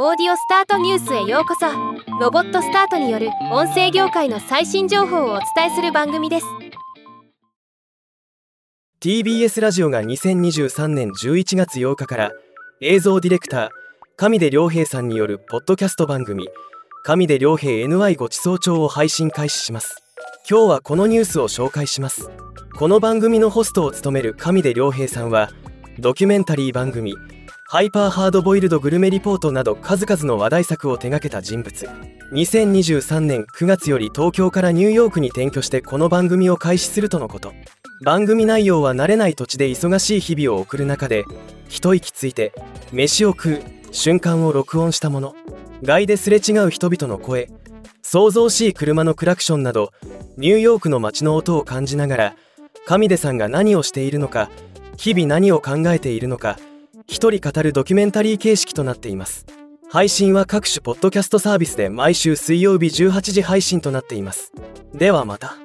オーディオスタートニュースへようこそ。ロボットスタートによる音声業界の最新情報をお伝えする番組です。TBS ラジオが2023年11月8日から映像ディレクター上出良平さんによるポッドキャスト番組上出良平 NY ごちそう帳を配信開始します。今日はこのニュースを紹介します。この番組のホストを務める上出良平さんはドキュメンタリー番組ハイパーハードボイルドグルメリポートなど数々の話題作を手掛けた人物。2023年9月より東京からニューヨークに転居してこの番組を開始するとのこと。番組内容は慣れない土地で忙しい日々を送る中で一息ついて飯を食う瞬間を録音したもの。外ですれ違う人々の声。想像しい車のクラクションなどニューヨークの街の音を感じながら上出さんが何をしているのか日々何を考えているのか一人語るドキュメンタリー形式となっています。配信は各種ポッドキャストサービスで毎週水曜日18時配信となっています。ではまた。